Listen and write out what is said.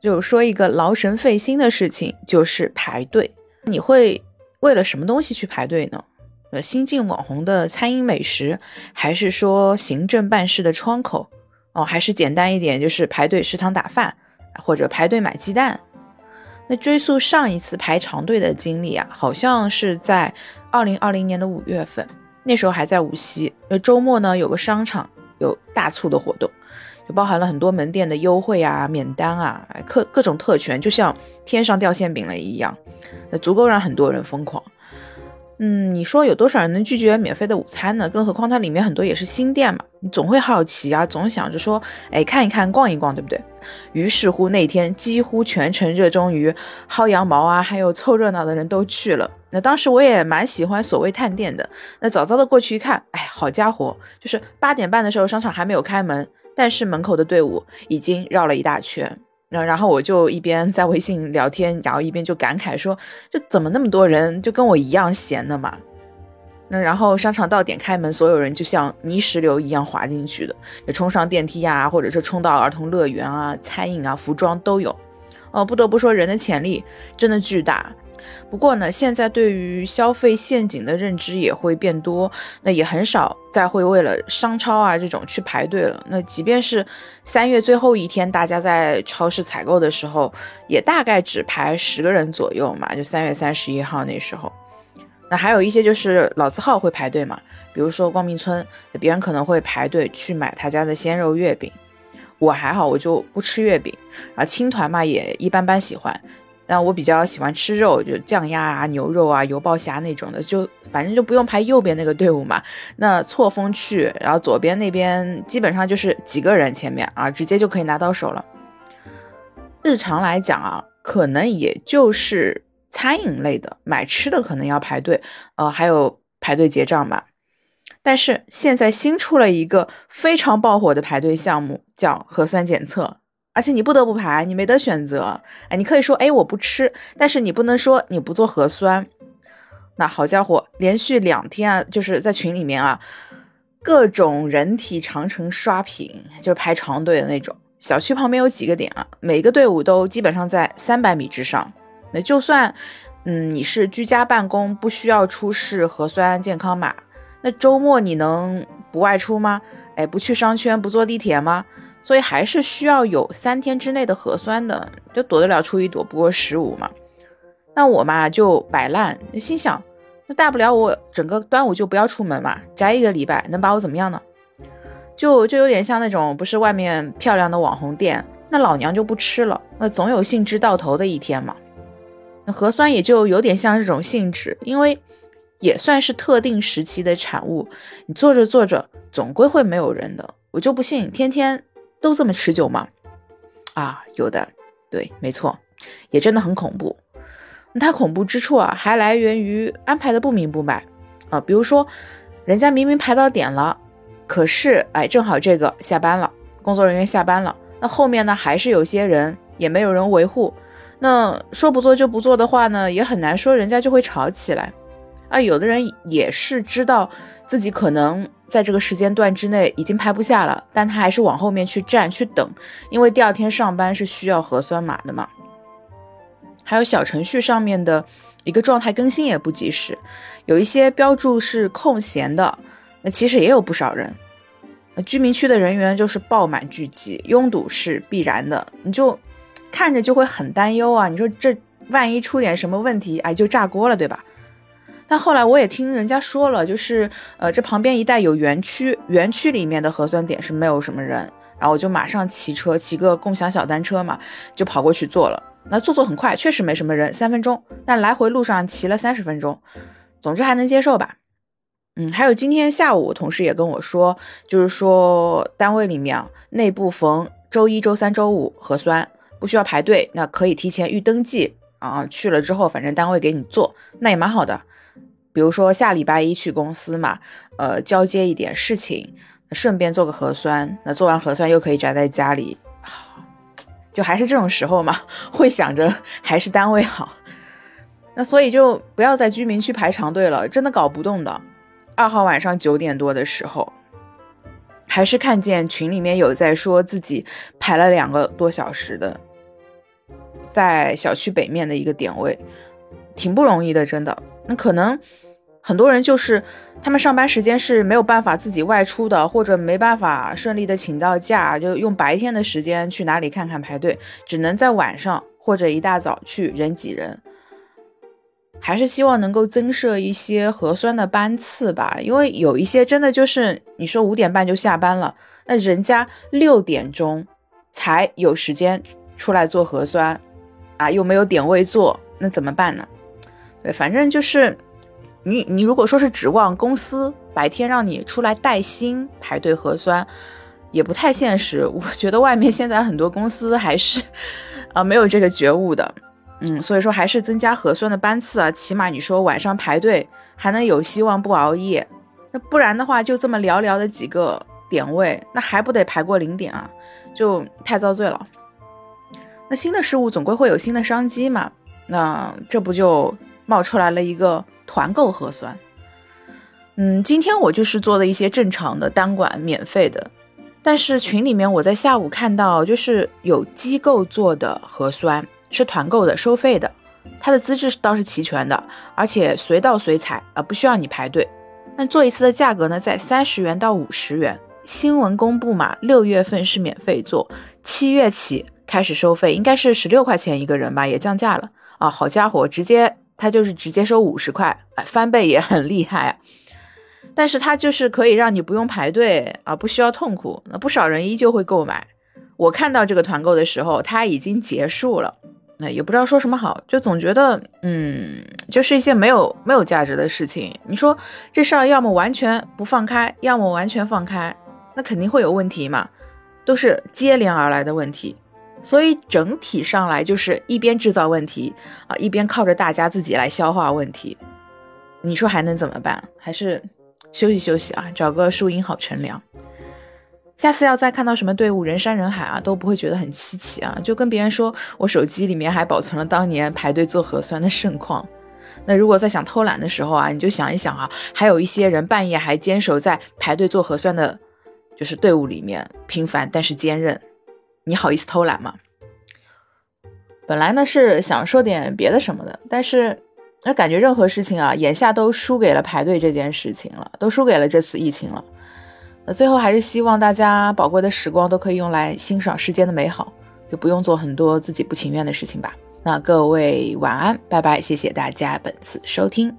就说一个劳神费心的事情，就是排队。你会为了什么东西去排队呢？呃，新晋网红的餐饮美食，还是说行政办事的窗口？哦，还是简单一点，就是排队食堂打饭，或者排队买鸡蛋。那追溯上一次排长队的经历啊，好像是在二零二零年的五月份，那时候还在无锡。那周末呢，有个商场有大促的活动，就包含了很多门店的优惠啊、免单啊、各各种特权，就像天上掉馅饼了一样，那足够让很多人疯狂。嗯，你说有多少人能拒绝免费的午餐呢？更何况它里面很多也是新店嘛，你总会好奇啊，总想着说，哎，看一看，逛一逛，对不对？于是乎那天几乎全程热衷于薅羊毛啊，还有凑热闹的人都去了。那当时我也蛮喜欢所谓探店的，那早早的过去一看，哎，好家伙，就是八点半的时候商场还没有开门，但是门口的队伍已经绕了一大圈。然然后我就一边在微信聊天，然后一边就感慨说：“这怎么那么多人，就跟我一样闲的嘛？”那然后商场到点开门，所有人就像泥石流一样滑进去的，也冲上电梯呀，或者是冲到儿童乐园啊、餐饮啊、服装都有。哦，不得不说，人的潜力真的巨大。不过呢，现在对于消费陷阱的认知也会变多，那也很少再会为了商超啊这种去排队了。那即便是三月最后一天，大家在超市采购的时候，也大概只排十个人左右嘛，就三月三十一号那时候。那还有一些就是老字号会排队嘛，比如说光明村，别人可能会排队去买他家的鲜肉月饼，我还好，我就不吃月饼啊，青团嘛也一般般喜欢。但我比较喜欢吃肉，就酱鸭啊、牛肉啊、油爆虾那种的，就反正就不用排右边那个队伍嘛。那错峰去，然后左边那边基本上就是几个人前面啊，直接就可以拿到手了。日常来讲啊，可能也就是餐饮类的买吃的可能要排队，呃，还有排队结账吧。但是现在新出了一个非常爆火的排队项目，叫核酸检测。而且你不得不排，你没得选择。哎，你可以说，哎，我不吃，但是你不能说你不做核酸。那好家伙，连续两天啊，就是在群里面啊，各种人体长城刷屏，就是排长队的那种。小区旁边有几个点啊，每个队伍都基本上在三百米之上。那就算，嗯，你是居家办公，不需要出示核酸健康码，那周末你能不外出吗？哎，不去商圈，不坐地铁吗？所以还是需要有三天之内的核酸的，就躲得了初一躲不过十五嘛。那我嘛就摆烂，心想，那大不了我整个端午就不要出门嘛，宅一个礼拜，能把我怎么样呢？就就有点像那种不是外面漂亮的网红店，那老娘就不吃了，那总有兴致到头的一天嘛。那核酸也就有点像这种性质，因为也算是特定时期的产物，你做着做着总归会没有人的，我就不信天天。都这么持久吗？啊，有的，对，没错，也真的很恐怖。那它恐怖之处啊，还来源于安排的不明不白啊。比如说，人家明明排到点了，可是哎，正好这个下班了，工作人员下班了，那后面呢还是有些人也没有人维护。那说不做就不做的话呢，也很难说人家就会吵起来啊。有的人也是知道自己可能。在这个时间段之内已经排不下了，但他还是往后面去站去等，因为第二天上班是需要核酸码的嘛。还有小程序上面的一个状态更新也不及时，有一些标注是空闲的，那其实也有不少人。居民区的人员就是爆满聚集，拥堵是必然的，你就看着就会很担忧啊。你说这万一出点什么问题，哎，就炸锅了，对吧？但后来我也听人家说了，就是呃，这旁边一带有园区，园区里面的核酸点是没有什么人，然后我就马上骑车，骑个共享小单车嘛，就跑过去做了。那做做很快，确实没什么人，三分钟。但来回路上骑了三十分钟，总之还能接受吧。嗯，还有今天下午，同事也跟我说，就是说单位里面内部逢周一周三周五核酸不需要排队，那可以提前预登记啊，去了之后反正单位给你做，那也蛮好的。比如说下礼拜一去公司嘛，呃，交接一点事情，顺便做个核酸，那做完核酸又可以宅在家里，就还是这种时候嘛，会想着还是单位好。那所以就不要在居民区排长队了，真的搞不动的。二号晚上九点多的时候，还是看见群里面有在说自己排了两个多小时的，在小区北面的一个点位，挺不容易的，真的。那可能很多人就是他们上班时间是没有办法自己外出的，或者没办法顺利的请到假，就用白天的时间去哪里看看排队，只能在晚上或者一大早去人挤人。还是希望能够增设一些核酸的班次吧，因为有一些真的就是你说五点半就下班了，那人家六点钟才有时间出来做核酸，啊，又没有点位做，那怎么办呢？对，反正就是你你如果说是指望公司白天让你出来带薪排队核酸，也不太现实。我觉得外面现在很多公司还是啊没有这个觉悟的。嗯，所以说还是增加核酸的班次啊，起码你说晚上排队还能有希望不熬夜，那不然的话就这么寥寥的几个点位，那还不得排过零点啊，就太遭罪了。那新的事物总归会有新的商机嘛，那这不就冒出来了一个团购核酸？嗯，今天我就是做的一些正常的单管免费的，但是群里面我在下午看到就是有机构做的核酸。是团购的，收费的，它的资质倒是齐全的，而且随到随采啊，不需要你排队。那做一次的价格呢，在三十元到五十元。新闻公布嘛，六月份是免费做，七月起开始收费，应该是十六块钱一个人吧，也降价了啊！好家伙，直接他就是直接收五十块，翻倍也很厉害！但是它就是可以让你不用排队啊，不需要痛苦，那不少人依旧会购买。我看到这个团购的时候，它已经结束了。那也不知道说什么好，就总觉得，嗯，就是一些没有没有价值的事情。你说这事儿要么完全不放开，要么完全放开，那肯定会有问题嘛，都是接连而来的问题。所以整体上来就是一边制造问题啊，一边靠着大家自己来消化问题。你说还能怎么办？还是休息休息啊，找个树荫好乘凉。下次要再看到什么队伍人山人海啊，都不会觉得很稀奇啊，就跟别人说我手机里面还保存了当年排队做核酸的盛况。那如果在想偷懒的时候啊，你就想一想啊，还有一些人半夜还坚守在排队做核酸的，就是队伍里面，平凡但是坚韧，你好意思偷懒吗？本来呢是想说点别的什么的，但是那感觉任何事情啊，眼下都输给了排队这件事情了，都输给了这次疫情了。那最后还是希望大家宝贵的时光都可以用来欣赏世间的美好，就不用做很多自己不情愿的事情吧。那各位晚安，拜拜，谢谢大家本次收听。